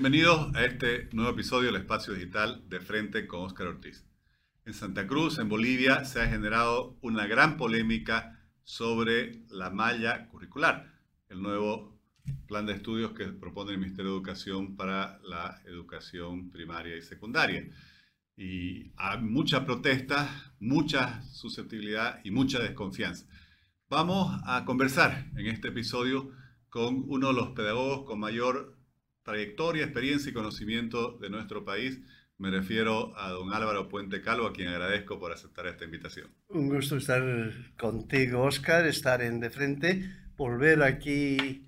Bienvenidos a este nuevo episodio del Espacio Digital de Frente con Óscar Ortiz. En Santa Cruz, en Bolivia, se ha generado una gran polémica sobre la malla curricular, el nuevo plan de estudios que propone el Ministerio de Educación para la educación primaria y secundaria. Y hay mucha protesta, mucha susceptibilidad y mucha desconfianza. Vamos a conversar en este episodio con uno de los pedagogos con mayor trayectoria, experiencia y conocimiento de nuestro país. Me refiero a don Álvaro Puente Calvo, a quien agradezco por aceptar esta invitación. Un gusto estar contigo, Oscar, estar en De Frente, volver aquí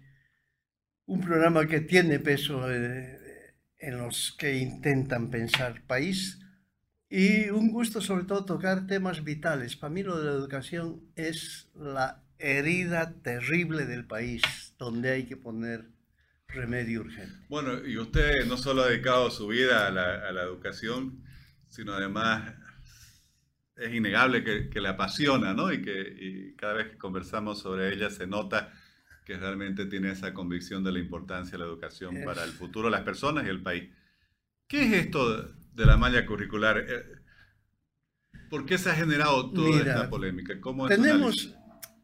un programa que tiene peso eh, en los que intentan pensar país y un gusto sobre todo tocar temas vitales. Para mí lo de la educación es la herida terrible del país, donde hay que poner remedio urgente. Bueno, y usted no solo ha dedicado su vida a la, educación, sino además es innegable que, le apasiona, ¿no? Y que cada vez que conversamos sobre ella se nota que realmente tiene esa convicción de la importancia de la educación para el futuro de las personas y el país. ¿Qué es esto de la malla curricular? Eh, ¿Por qué se ha generado toda esta polémica? ¿Cómo tenemos,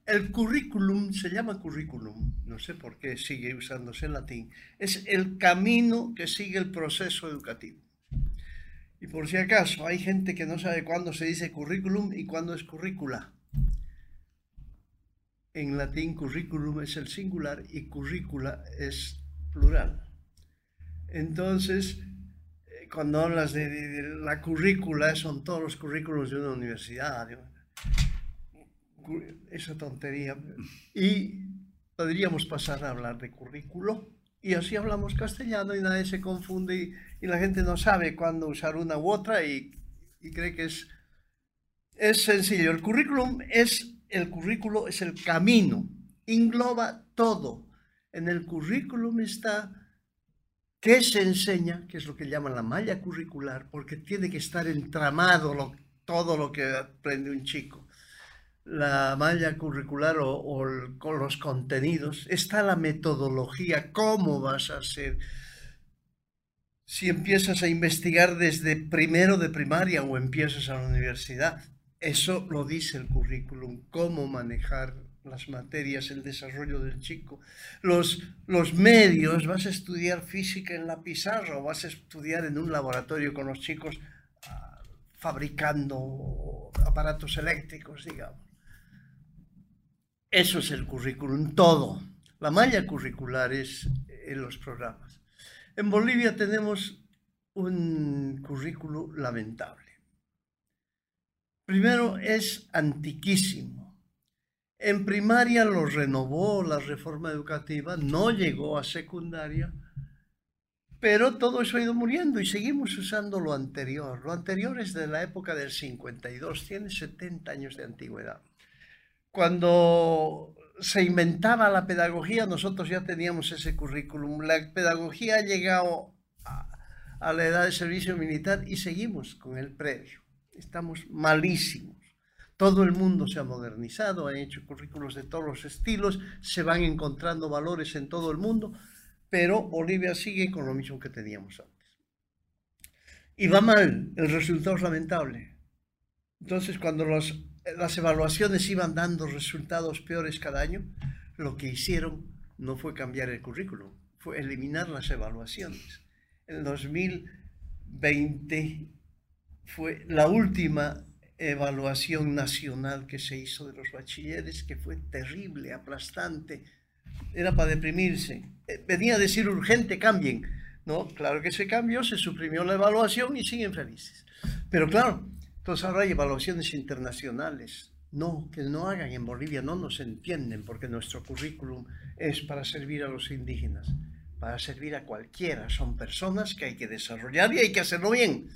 el currículum se llama currículum, no sé por qué sigue usándose en latín, es el camino que sigue el proceso educativo. Y por si acaso, hay gente que no sabe cuándo se dice currículum y cuándo es currícula. En latín currículum es el singular y currícula es plural. Entonces, eh, cuando hablas de, la currícula, son todos los currículos de una universidad, esa tontería. Y podríamos pasar a hablar de currículo y así hablamos castellano y nadie se confunde y, la gente no sabe cuándo usar una u otra y, cree que es, es sencillo. El currículum es el currículo, es el camino, engloba todo. En el currículum está qué se enseña, que es lo que llaman la malla curricular, porque tiene que estar entramado todo lo que aprende un chico la malla curricular o, con los contenidos, está la metodología, cómo vas a hacer. Si empiezas a investigar desde primero de primaria o empiezas a la universidad, eso lo dice el currículum, cómo manejar las materias, el desarrollo del chico. Los, los medios, vas a estudiar física en la pizarra o vas a estudiar en un laboratorio con los chicos ah, fabricando aparatos eléctricos, digamos. Eso es el currículum, todo. La malla curricular es en los programas. En Bolivia tenemos un currículo lamentable. Primero, es antiquísimo. En primaria lo renovó la reforma educativa, no llegó a secundaria, pero todo eso ha ido muriendo y seguimos usando lo anterior. Lo anterior es de la época del 52, tiene 70 años de antigüedad cuando se inventaba la pedagogía, nosotros ya teníamos ese currículum. La pedagogía ha llegado a, la edad de servicio militar y seguimos con el previo. Estamos malísimos. Todo el mundo se ha modernizado, han hecho currículos de todos los estilos, se van encontrando valores en todo el mundo, pero Bolivia sigue con lo mismo que teníamos antes. Y va mal, el resultado es lamentable. Entonces, cuando los las evaluaciones iban dando resultados peores cada año, lo que hicieron no fue cambiar el currículum, fue eliminar las evaluaciones. En 2020 fue la última evaluación nacional que se hizo de los bachilleres, que fue terrible, aplastante, era para deprimirse. Eh, venía a decir urgente, cambien. No, claro que se cambió, se suprimió la evaluación y siguen felices. Pero claro, entonces ahora hay evaluaciones internacionales. No, que no hagan en Bolivia, no nos entienden porque nuestro currículum es para servir a los indígenas, para servir a cualquiera. Son personas que hay que desarrollar y hay que hacerlo bien.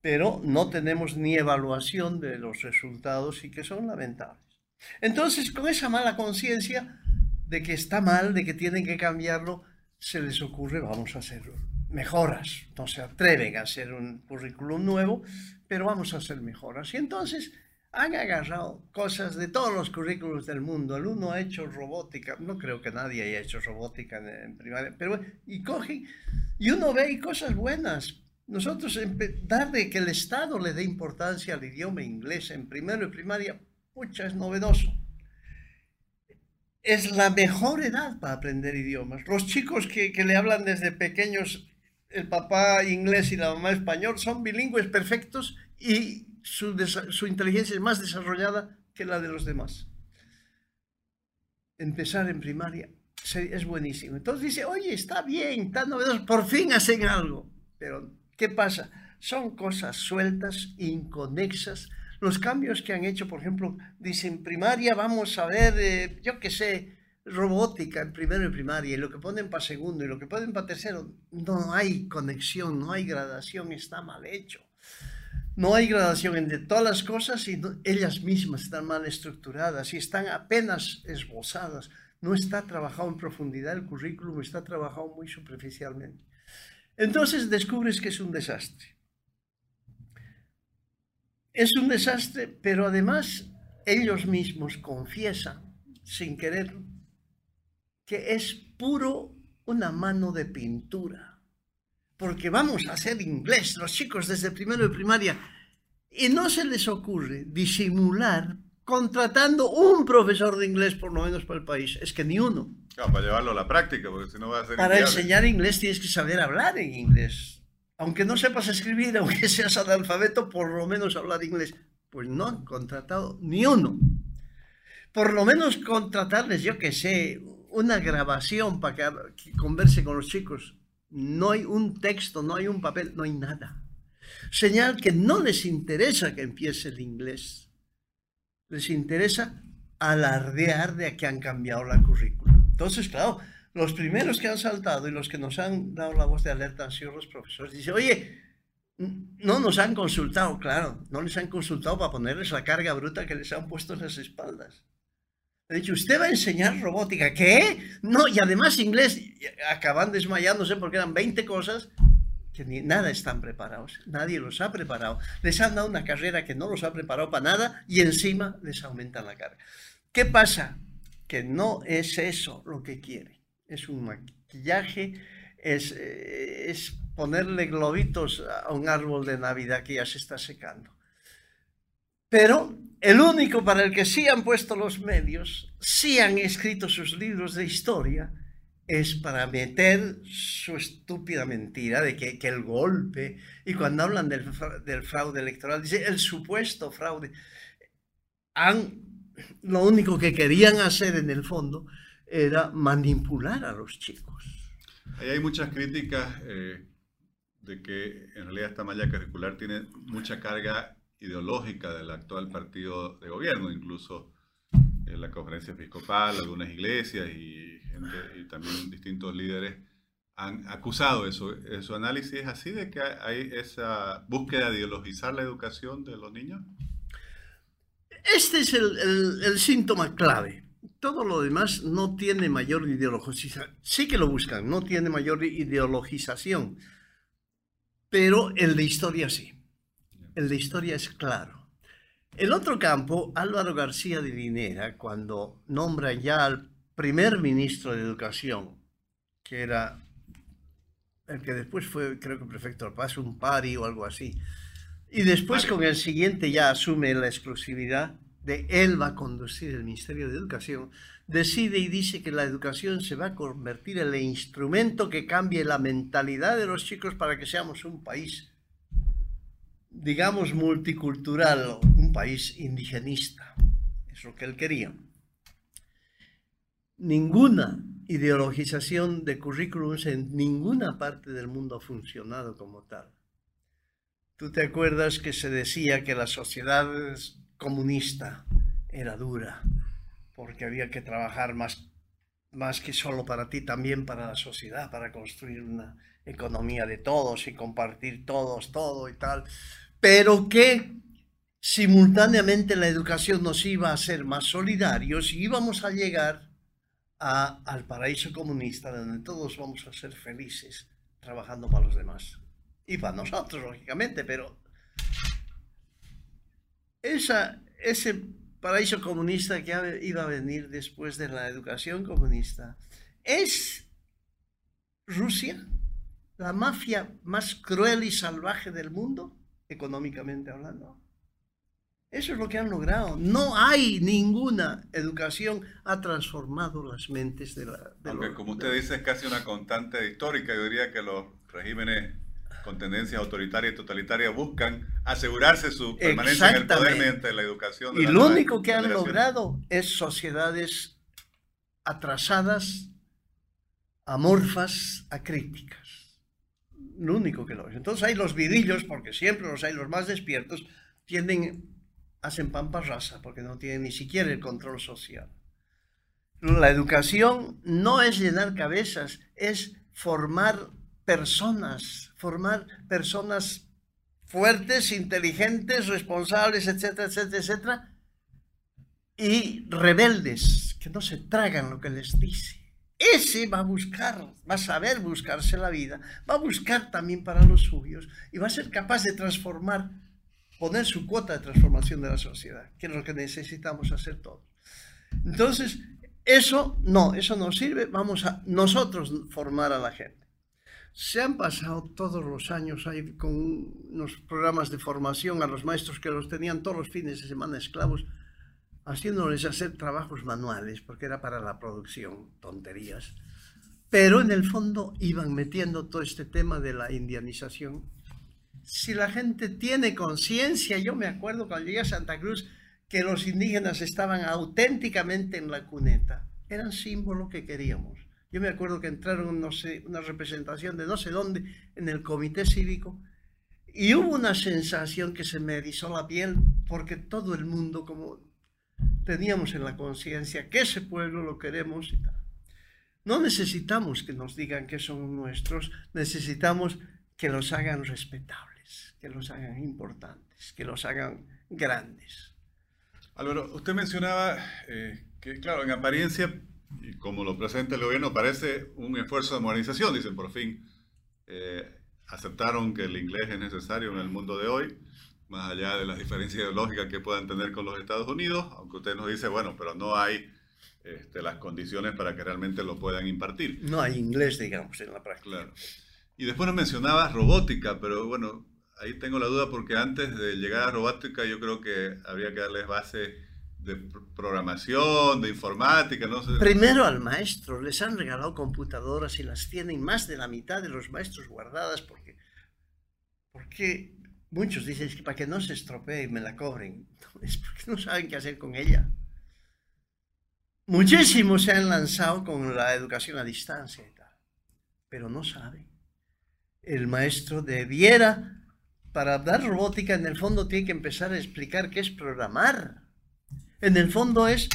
Pero no tenemos ni evaluación de los resultados y que son lamentables. Entonces, con esa mala conciencia de que está mal, de que tienen que cambiarlo, se les ocurre, vamos a hacer mejoras. No se atreven a hacer un currículum nuevo, pero vamos a hacer mejoras. Y entonces han agarrado cosas de todos los currículos del mundo. El uno ha hecho robótica, no creo que nadie haya hecho robótica en, primaria, pero y cogen Y uno ve cosas buenas. Nosotros, darle que el Estado le dé importancia al idioma inglés en primero y primaria, pucha, es novedoso. Es la mejor edad para aprender idiomas. Los chicos que, que le hablan desde pequeños, el papá inglés y la mamá español, son bilingües perfectos y su, inteligencia es más desarrollada que la de los demás. Empezar en primaria es buenísimo. Entonces dice, oye, está bien, está novedoso, por fin hacen algo. Pero, ¿qué pasa? Son cosas sueltas, inconexas. Los cambios que han hecho, por ejemplo, dicen primaria, vamos a ver, eh, yo qué sé, robótica en primero y primaria, y lo que ponen para segundo y lo que ponen para tercero, no hay conexión, no hay gradación, está mal hecho. No hay gradación entre todas las cosas y ellas mismas están mal estructuradas y están apenas esbozadas. No está trabajado en profundidad el currículum, está trabajado muy superficialmente. Entonces descubres que es un desastre. Es un desastre, pero además ellos mismos confiesan, sin querer, que es puro una mano de pintura porque vamos a hacer inglés los chicos desde primero de primaria. Y no se les ocurre disimular contratando un profesor de inglés por lo menos para el país. Es que ni uno. para llevarlo a la práctica, porque si no va a ser... Para enseñar inglés tienes que saber hablar en inglés. Aunque no sepas escribir, aunque seas analfabeto, por lo menos hablar inglés. Pues no han contratado ni uno. Por lo menos contratarles, yo que sé, una grabación para que converse con los chicos no hay un texto, no hay un papel, no hay nada. Señal que no les interesa que empiece el inglés. Les interesa alardear de que han cambiado la currícula. Entonces, claro, los primeros que han saltado y los que nos han dado la voz de alerta han sido los profesores. Dice, oye, no nos han consultado, claro, no les han consultado para ponerles la carga bruta que les han puesto en las espaldas. He dicho, usted va a enseñar robótica. ¿Qué? No, y además inglés. Acaban desmayándose porque eran 20 cosas que ni nada están preparados. Nadie los ha preparado. Les han dado una carrera que no los ha preparado para nada y encima les aumentan la carga. ¿Qué pasa? Que no es eso lo que quiere. Es un maquillaje, es, eh, es ponerle globitos a un árbol de Navidad que ya se está secando. Pero el único para el que sí han puesto los medios, sí han escrito sus libros de historia, es para meter su estúpida mentira de que, el golpe, y cuando hablan del, del, fraude electoral, dice el supuesto fraude, han, lo único que querían hacer en el fondo era manipular a los chicos. Ahí hay muchas críticas eh, de que en realidad esta malla curricular tiene mucha carga ideológica del actual partido de gobierno, incluso en la conferencia episcopal, algunas iglesias y, también distintos líderes han acusado eso. ¿Su análisis así de que hay esa búsqueda de ideologizar la educación de los niños? Este es el, el síntoma clave. Todo lo demás no tiene mayor ideologización. Sí que lo buscan, no tiene mayor ideologización. Pero el de historia sí el de historia es claro. El otro campo, Álvaro García de Linera, cuando nombra ya al primer ministro de Educación, que era el que después fue, creo que prefecto al paso, un pari o algo así, y después con el siguiente ya asume la exclusividad de él va a conducir el Ministerio de Educación, decide y dice que la educación se va a convertir en el instrumento que cambie la mentalidad de los chicos para que seamos un país digamos, multicultural, un país indigenista. Es lo que él quería. Ninguna ideologización de currículums en ninguna parte del mundo ha funcionado como tal. Tú te acuerdas que se decía que la sociedad comunista era dura, porque había que trabajar más, más que solo para ti, también para la sociedad, para construir una economía de todos y compartir todos, todo y tal pero que simultáneamente la educación nos iba a hacer más solidarios y íbamos a llegar al paraíso comunista donde todos vamos a ser felices trabajando para los demás. Y para nosotros, lógicamente, pero esa, ese paraíso comunista que iba a venir después de la educación comunista es Rusia la mafia más cruel y salvaje del mundo, económicamente hablando. Eso es lo que han logrado. No hay ninguna educación ha transformado las mentes de la... De Aunque como usted dice es casi una constante histórica, yo diría que los regímenes con tendencias autoritarias y totalitarias buscan asegurarse su permanencia en el poder mediante la educación. y lo único que han logrado es sociedades atrasadas, amorfas, acríticas. Lo único que lo es. Entonces hay los vidillos, porque siempre los hay los más despiertos, tienden hacen pampa rasa porque no tienen ni siquiera el control social. La educación no es llenar cabezas, es formar personas, formar personas fuertes, inteligentes, responsables, etcétera, etcétera, etcétera, y rebeldes, que no se tragan lo que les dice. Ese va a buscar, va a saber buscarse la vida, va a buscar también para los suyos y va a ser capaz de transformar poner su cuota de transformación de la sociedad, que es lo que necesitamos hacer todos. Entonces, eso no, eso no sirve, vamos a nosotros formar a la gente. Se han pasado todos los años ahí con unos programas de formación a los maestros que los tenían todos los fines de semana esclavos, haciéndoles hacer trabajos manuales, porque era para la producción, tonterías. Pero en el fondo iban metiendo todo este tema de la indianización si la gente tiene conciencia, yo me acuerdo cuando llegué a Santa Cruz que los indígenas estaban auténticamente en la cuneta, eran símbolo que queríamos. Yo me acuerdo que entraron, no sé, una representación de no sé dónde en el comité cívico y hubo una sensación que se me erizó la piel porque todo el mundo como teníamos en la conciencia que ese pueblo lo queremos. No necesitamos que nos digan que son nuestros, necesitamos que los hagan respetables que los hagan importantes, que los hagan grandes. Álvaro, usted mencionaba eh, que, claro, en apariencia, y como lo presenta el gobierno, parece un esfuerzo de modernización. Dicen, por fin, eh, aceptaron que el inglés es necesario en el mundo de hoy, más allá de las diferencias ideológicas que puedan tener con los Estados Unidos, aunque usted nos dice, bueno, pero no hay este, las condiciones para que realmente lo puedan impartir. No hay inglés, digamos, en la práctica. Claro. Y después nos mencionaba robótica, pero bueno, ahí tengo la duda porque antes de llegar a robótica yo creo que habría que darles base de programación, de informática, no sé. Primero al maestro, les han regalado computadoras y las tienen más de la mitad de los maestros guardadas porque, porque muchos dicen que para que no se estropee y me la cobren, es porque no saben qué hacer con ella. Muchísimos se han lanzado con la educación a distancia y tal, pero no saben. El maestro debiera para dar robótica, en el fondo tiene que empezar a explicar qué es programar. En el fondo es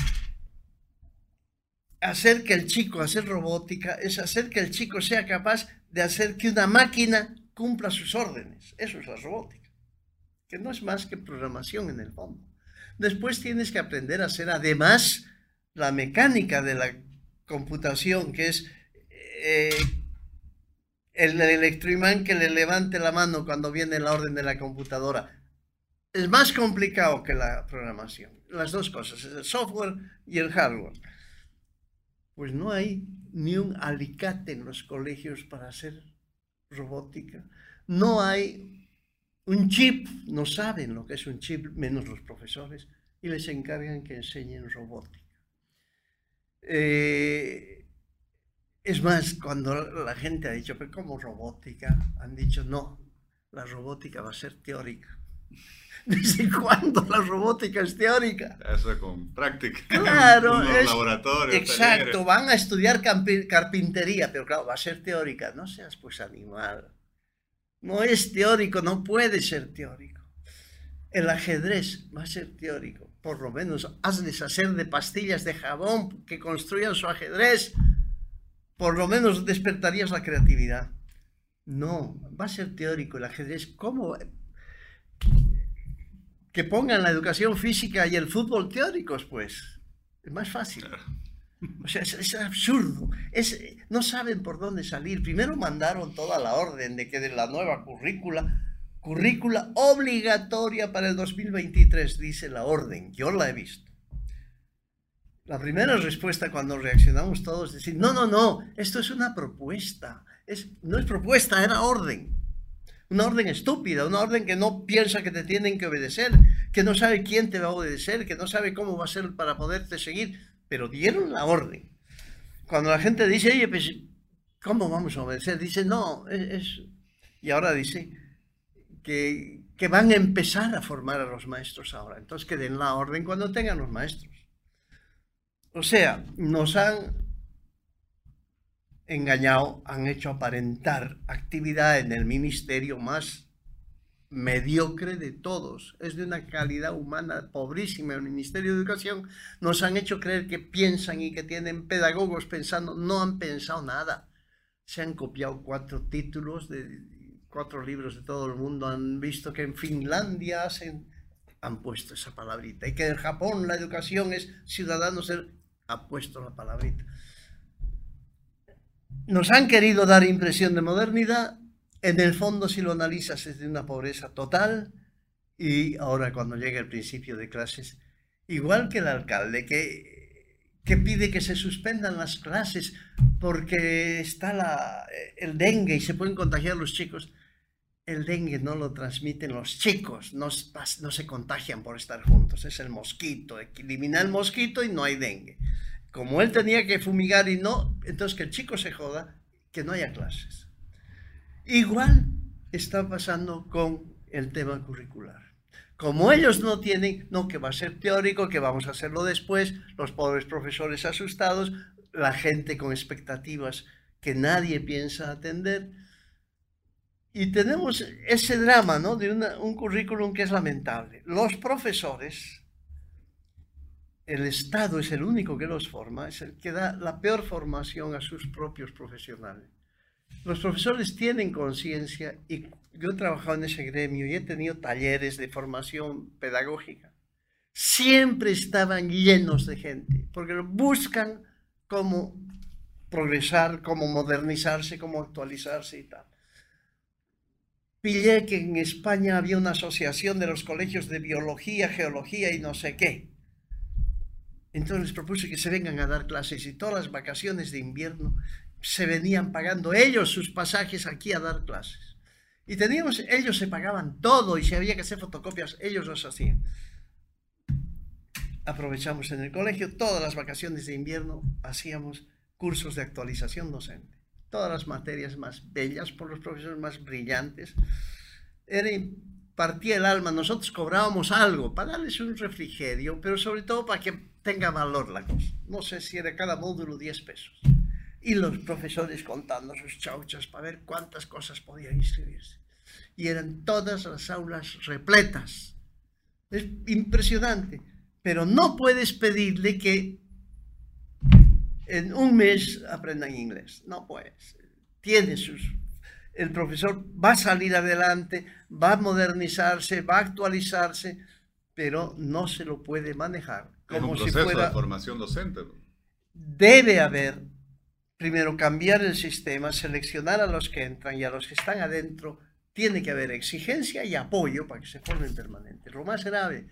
hacer que el chico, hacer robótica, es hacer que el chico sea capaz de hacer que una máquina cumpla sus órdenes. Eso es la robótica, que no es más que programación en el fondo. Después tienes que aprender a hacer además la mecánica de la computación, que es eh, el electroimán que le levante la mano cuando viene la orden de la computadora. Es más complicado que la programación. Las dos cosas, el software y el hardware. Pues no hay ni un alicate en los colegios para hacer robótica. No hay un chip, no saben lo que es un chip, menos los profesores, y les encargan que enseñen robótica. Eh, es más, cuando la gente ha dicho, pero ¿cómo robótica? Han dicho, no, la robótica va a ser teórica. ¿Desde cuándo la robótica es teórica? Eso con práctica. Claro, es, laboratorio. Exacto, van a estudiar carpintería, pero claro, va a ser teórica. No seas pues animal. No es teórico, no puede ser teórico. El ajedrez va a ser teórico. Por lo menos hazles hacer de pastillas de jabón que construyan su ajedrez por lo menos despertarías la creatividad. No, va a ser teórico el ajedrez. ¿Cómo? Que pongan la educación física y el fútbol teóricos, pues. Es más fácil. O sea, es, absurdo. Es, no saben por dónde salir. Primero mandaron toda la orden de que de la nueva currícula, currícula obligatoria para el 2023, dice la orden. Yo la he visto. La primera respuesta cuando reaccionamos todos es decir, no, no, no, esto es una propuesta, Es, no es propuesta, era orden. Una orden estúpida, una orden que no piensa que te tienen que obedecer, que no sabe quién te va a obedecer, que no sabe cómo va a ser para poderte seguir, pero dieron la orden. Cuando la gente dice, oye, pues, ¿cómo vamos a obedecer? Dice, no, es... Y ahora dice que, que van a empezar a formar a los maestros ahora. Entonces que den la orden cuando tengan los maestros. O sea, nos han engañado, han hecho aparentar actividad en el ministerio más mediocre de todos. Es de una calidad humana pobrísima. El Ministerio de Educación nos han hecho creer que piensan y que tienen pedagogos pensando. No han pensado nada. Se han copiado cuatro títulos de cuatro libros de todo el mundo. Han visto que en Finlandia hacen, han puesto esa palabrita. Y que en Japón la educación es ciudadanos. Ha puesto la palabrita nos han querido dar impresión de modernidad, en el fondo si lo analizas es de una pobreza total y ahora cuando llega el principio de clases, igual que el alcalde que, que pide que se suspendan las clases porque está el dengue y se pueden contagiar los chicos, el dengue no lo transmiten los chicos, no, no se contagian por estar juntos, es el mosquito, elimina el mosquito y no hay dengue como él tenía que fumigar y no, entonces que el chico se joda, que no haya clases. Igual está pasando con el tema curricular. Como ellos no tienen, no, que va a ser teórico, que vamos a hacerlo después, los pobres profesores asustados, la gente con expectativas que nadie piensa atender. Y tenemos ese drama, ¿no? De un currículum que es lamentable. Los profesores el Estado es el único que los forma, es el que da la peor formación a sus propios profesionales. Los profesores tienen conciencia y yo he trabajado en ese gremio y he tenido talleres de formación pedagógica. Siempre estaban llenos de gente, porque buscan cómo progresar, cómo modernizarse, cómo actualizarse y tal. Pillé que en España había una asociación de los colegios de biología, geología y no sé qué entonces les propuse que se vengan a dar clases y todas las vacaciones de invierno se venían pagando ellos sus pasajes aquí a dar clases. Y teníamos, ellos se pagaban todo y si había que hacer fotocopias, ellos los hacían. Aprovechamos en el colegio todas las vacaciones de invierno, hacíamos cursos de actualización docente. Todas las materias más bellas por los profesores más brillantes. Era partía el alma, nosotros cobrábamos algo para darles un refrigerio, pero sobre todo para que tenga valor la cosa. No sé si era cada módulo 10 pesos. Y los profesores contando sus chauchas para ver cuántas cosas podían inscribirse. Y eran todas las aulas repletas. Es impresionante. Pero no puedes pedirle que en un mes aprendan inglés. No puedes. Tiene sus el profesor va a salir adelante, va a modernizarse, va a actualizarse, pero no se lo puede manejar como si fuera de formación docente. Debe haber primero cambiar el sistema, seleccionar a los que entran y a los que están adentro. Tiene que haber exigencia y apoyo para que se formen permanentes. Lo más grave,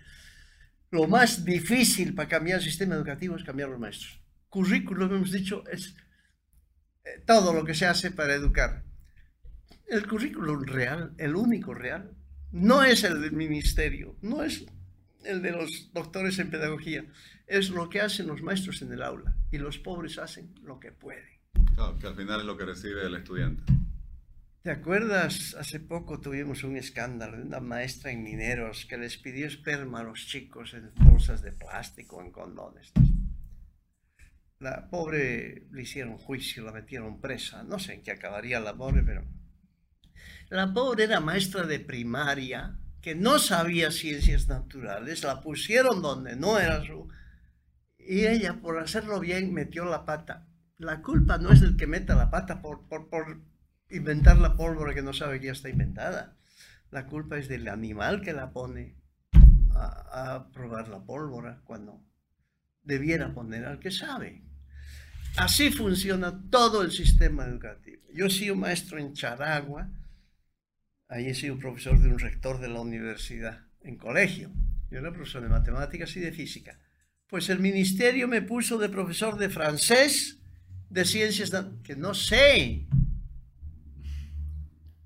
lo más difícil para cambiar el sistema educativo es cambiar los maestros. Currículum, hemos dicho, es eh, todo lo que se hace para educar el currículum real, el único real, no es el del ministerio, no es el de los doctores en pedagogía, es lo que hacen los maestros en el aula y los pobres hacen lo que pueden. Que al final es lo que recibe el estudiante. ¿Te acuerdas? Hace poco tuvimos un escándalo de una maestra en mineros que les pidió esperma a los chicos en bolsas de plástico, en condones. La pobre le hicieron juicio, la metieron presa. No sé en qué acabaría la pobre, pero la pobre era maestra de primaria, que no sabía ciencias naturales, la pusieron donde no era su... Y ella, por hacerlo bien, metió la pata. La culpa no es del que meta la pata por, por, por inventar la pólvora que no sabe que ya está inventada. La culpa es del animal que la pone a, a probar la pólvora cuando debiera poner al que sabe. Así funciona todo el sistema educativo. Yo he sido maestro en Charagua, Ahí he sido profesor de un rector de la universidad en colegio. Yo era profesor de matemáticas y de física. Pues el ministerio me puso de profesor de francés, de ciencias, que no sé.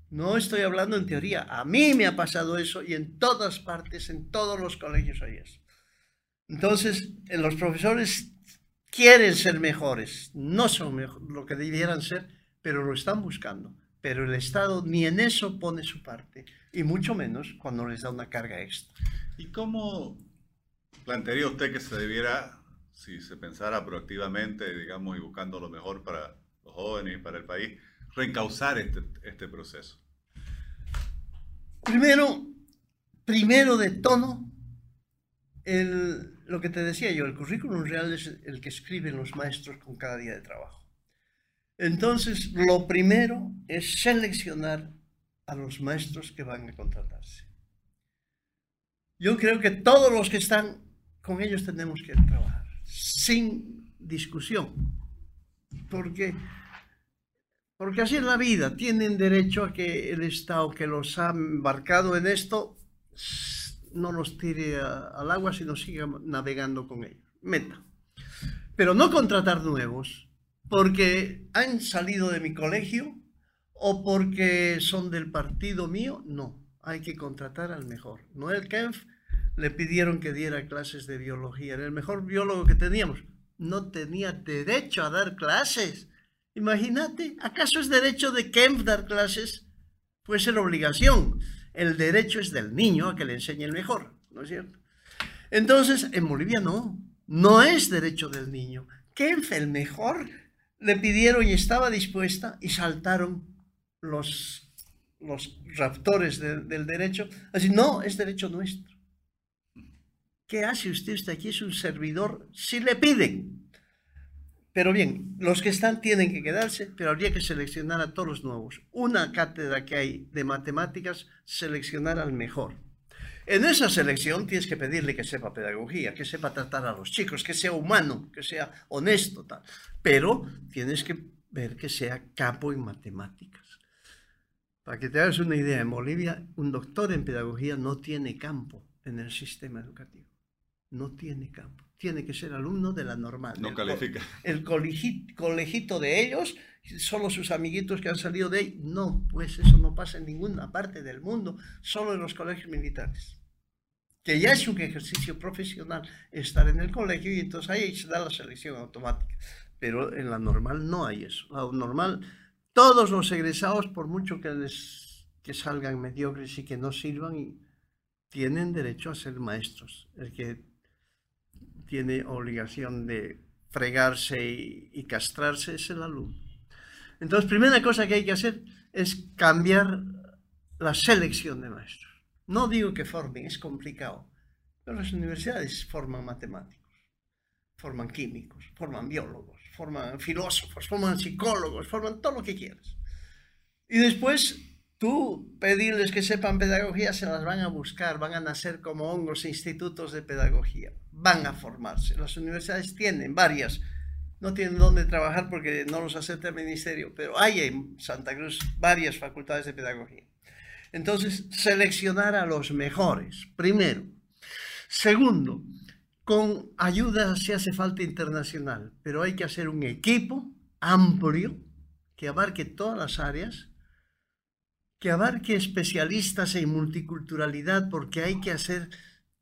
No estoy hablando en teoría. A mí me ha pasado eso y en todas partes, en todos los colegios hay eso. Entonces, los profesores quieren ser mejores, no son lo que debieran ser, pero lo están buscando. Pero el Estado ni en eso pone su parte, y mucho menos cuando les da una carga extra. ¿Y cómo plantearía usted que se debiera, si se pensara proactivamente, digamos, y buscando lo mejor para los jóvenes y para el país, reencauzar este, este proceso? Primero, primero de tono, el, lo que te decía yo, el currículum real es el que escriben los maestros con cada día de trabajo. Entonces, lo primero es seleccionar a los maestros que van a contratarse. Yo creo que todos los que están con ellos tenemos que trabajar, sin discusión, porque, porque así es la vida, tienen derecho a que el Estado que los ha embarcado en esto no los tire al agua, sino siga navegando con ellos. Meta. Pero no contratar nuevos, porque han salido de mi colegio o porque son del partido mío, no. Hay que contratar al mejor. Noel Kempf le pidieron que diera clases de biología. Era el mejor biólogo que teníamos. No tenía derecho a dar clases. Imagínate, ¿acaso es derecho de Kempf dar clases? Puede ser obligación. El derecho es del niño a que le enseñe el mejor, ¿no es cierto? Entonces, en Bolivia no, no es derecho del niño. Kempf, el mejor, le pidieron y estaba dispuesta y saltaron los, los raptores del derecho. Así, no, es derecho nuestro. ¿Qué hace usted? Usted aquí es un servidor si le piden. Pero bien, los que están tienen que quedarse, pero habría que seleccionar a todos los nuevos. Una cátedra que hay de matemáticas, seleccionar al mejor. En esa selección tienes que pedirle que sepa pedagogía, que sepa tratar a los chicos, que sea humano, que sea honesto, tal. Pero tienes que ver que sea capo en matemáticas. Para que te hagas una idea, en Bolivia un doctor en pedagogía no tiene campo en el sistema educativo no tiene campo. Tiene que ser alumno de la normal. No califica. el colegito, de ellos, solo sus amiguitos que han salido de ahí. No, pues eso no pasa en ninguna parte del mundo, solo en los colegios militares. Que ya es un ejercicio profesional estar en el colegio y entonces ahí se da la selección automática. Pero en la normal no hay eso. La normal, todos los egresados, por mucho que les que salgan mediocres y que no sirvan, tienen derecho a ser maestros. El que tiene obligación de fregarse y, castrarse es el alumno. Entonces, primera cosa que hay que hacer es cambiar la selección de maestros. No digo que formen, es complicado, pero las universidades forman matemáticos, forman químicos, forman biólogos, forman filósofos, forman psicólogos, forman todo lo que quieras. Y después Tú pedirles que sepan pedagogía, se las van a buscar, van a nacer como hongos institutos de pedagogía, van a formarse. Las universidades tienen varias, no tienen dónde trabajar porque no los acepta el ministerio, pero hay en Santa Cruz varias facultades de pedagogía. Entonces, seleccionar a los mejores, primero. Segundo, con ayuda si hace falta internacional, pero hay que hacer un equipo amplio que abarque todas las áreas que abarque especialistas en multiculturalidad, porque hay que hacer,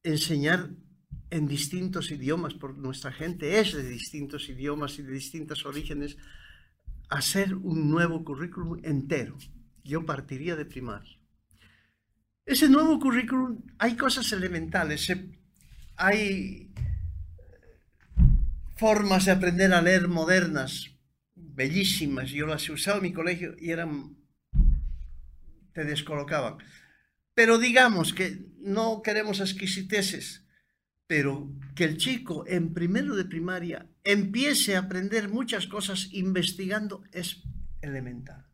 enseñar en distintos idiomas, porque nuestra gente es de distintos idiomas y de distintos orígenes, hacer un nuevo currículum entero. Yo partiría de primaria. Ese nuevo currículum, hay cosas elementales, hay formas de aprender a leer modernas, bellísimas. Yo las he usado en mi colegio y eran te descolocaban. Pero digamos que no queremos exquisiteces, pero que el chico en primero de primaria empiece a aprender muchas cosas investigando es elemental.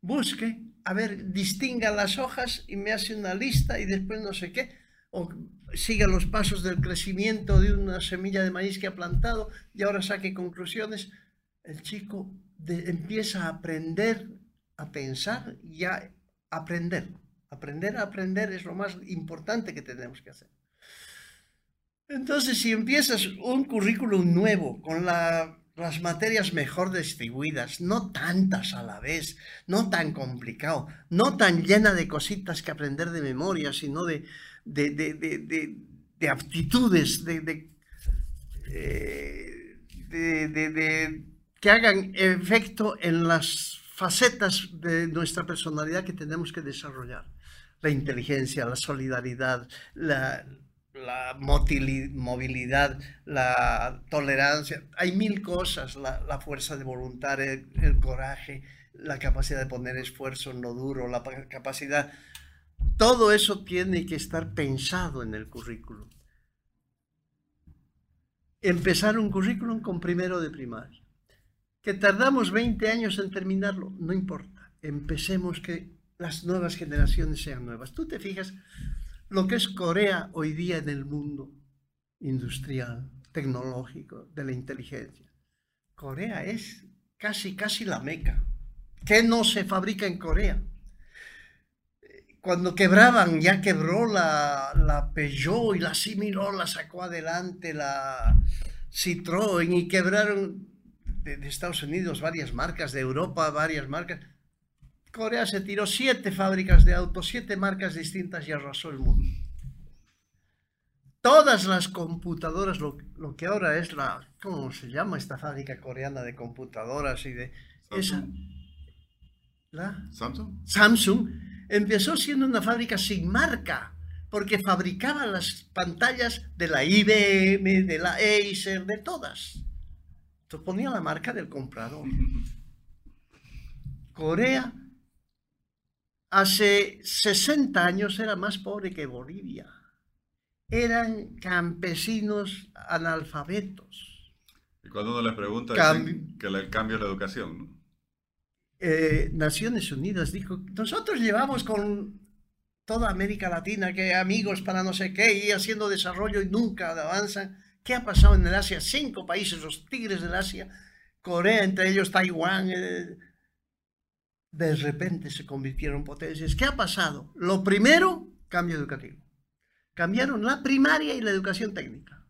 Busque, a ver, distinga las hojas y me hace una lista y después no sé qué, o siga los pasos del crecimiento de una semilla de maíz que ha plantado y ahora saque conclusiones. El chico empieza a aprender a pensar ya aprender. Aprender a aprender es lo más importante que tenemos que hacer. Entonces, si empiezas un currículum nuevo con la las materias mejor distribuidas, no tantas a la vez, no tan complicado, no tan llena de cositas que aprender de memoria, sino de, de, de, de, de aptitudes, de, eh, que hagan efecto en las facetas de nuestra personalidad que tenemos que desarrollar. La inteligencia, la solidaridad, la, la movilidad, la tolerancia, hay mil cosas, la, fuerza de voluntad, el, coraje, la capacidad de poner esfuerzo en lo duro, la capacidad, todo eso tiene que estar pensado en el currículum. Empezar un currículum con primero de primaria. Que tardamos 20 años en terminarlo, no importa. Empecemos que las nuevas generaciones sean nuevas. Tú te fijas, lo que es Corea hoy día en el mundo industrial, tecnológico, de la inteligencia. Corea es casi, casi la meca. ¿Qué no se fabrica en Corea? Cuando quebraban, ya quebró la, la Peugeot y la Similó la sacó adelante la Citroën y quebraron de, de Estados Unidos varias marcas, de Europa varias marcas Corea se tiró siete fábricas de autos, siete marcas distintas y arrasó el mundo. Todas las computadoras, lo, que ahora es la, ¿cómo se llama esta fábrica coreana de computadoras y de... Esa, ¿La? Samsung. Samsung empezó siendo una fábrica sin marca, porque fabricaba las pantallas de la IBM, de la Acer, de todas. Entonces ponía la marca del comprador. Corea hace 60 años era más pobre que Bolivia. Eran campesinos analfabetos. Y cuando uno les pregunta, que el cambio es la educación, ¿no? Eh, Naciones Unidas dijo, nosotros llevamos con toda América Latina que amigos para no sé qué y haciendo desarrollo y nunca avanzan. ¿Qué ha pasado en el Asia? Cinco países, los tigres del Asia, Corea, entre ellos Taiwán, eh, de repente se convirtieron en potencias. ¿Qué ha pasado? Lo primero, cambio educativo. Cambiaron la primaria y la educación técnica.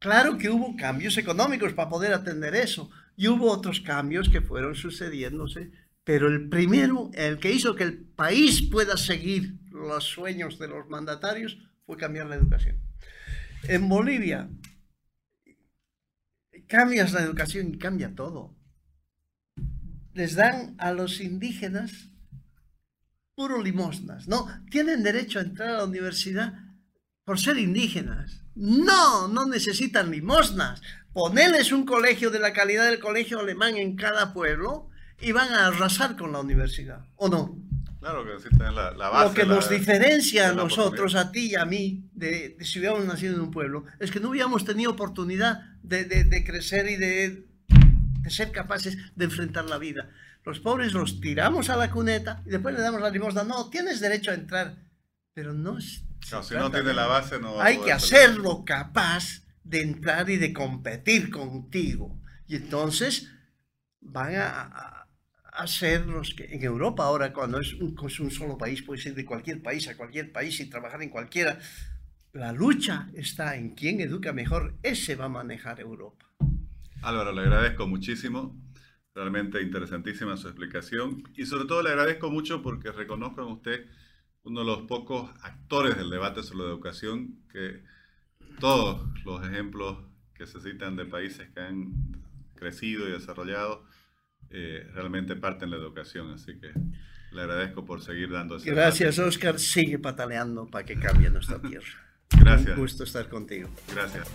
Claro que hubo cambios económicos para poder atender eso y hubo otros cambios que fueron sucediéndose, pero el primero, el que hizo que el país pueda seguir los sueños de los mandatarios, fue cambiar la educación. En Bolivia, cambias la educación y cambia todo les dan a los indígenas puro limosnas. No, tienen derecho a entrar a la universidad por ser indígenas. No, no necesitan limosnas. Ponerles un colegio de la calidad del colegio alemán en cada pueblo y van a arrasar con la universidad, ¿o no? Claro que necesitan la, base. Lo que nos diferencia a nosotros, a ti y a mí, de, si hubiéramos nacido en un pueblo, es que no hubiéramos tenido oportunidad de crecer y de de ser capaces de enfrentar la vida. Los pobres los tiramos a la cuneta y después le damos la limosna. No, tienes derecho a entrar, pero no es... si no tiene la base, no Hay que hacerlo capaz de entrar y de competir contigo. Y entonces van a, a, ser los que en Europa ahora, cuando es un, es un solo país, puede ser de cualquier país a cualquier país y trabajar en cualquiera. La lucha está en quién educa mejor, ese va a manejar Europa. Álvaro, le agradezco muchísimo. Realmente interesantísima su explicación. Y sobre todo le agradezco mucho porque reconozco en usted uno de los pocos actores del debate sobre la educación que todos los ejemplos que se citan de países que han crecido y desarrollado eh, realmente parten de la educación. Así que le agradezco por seguir dando Gracias, Oscar. Sigue pataleando para que cambie nuestra tierra. Gracias. Un gusto estar contigo. Gracias.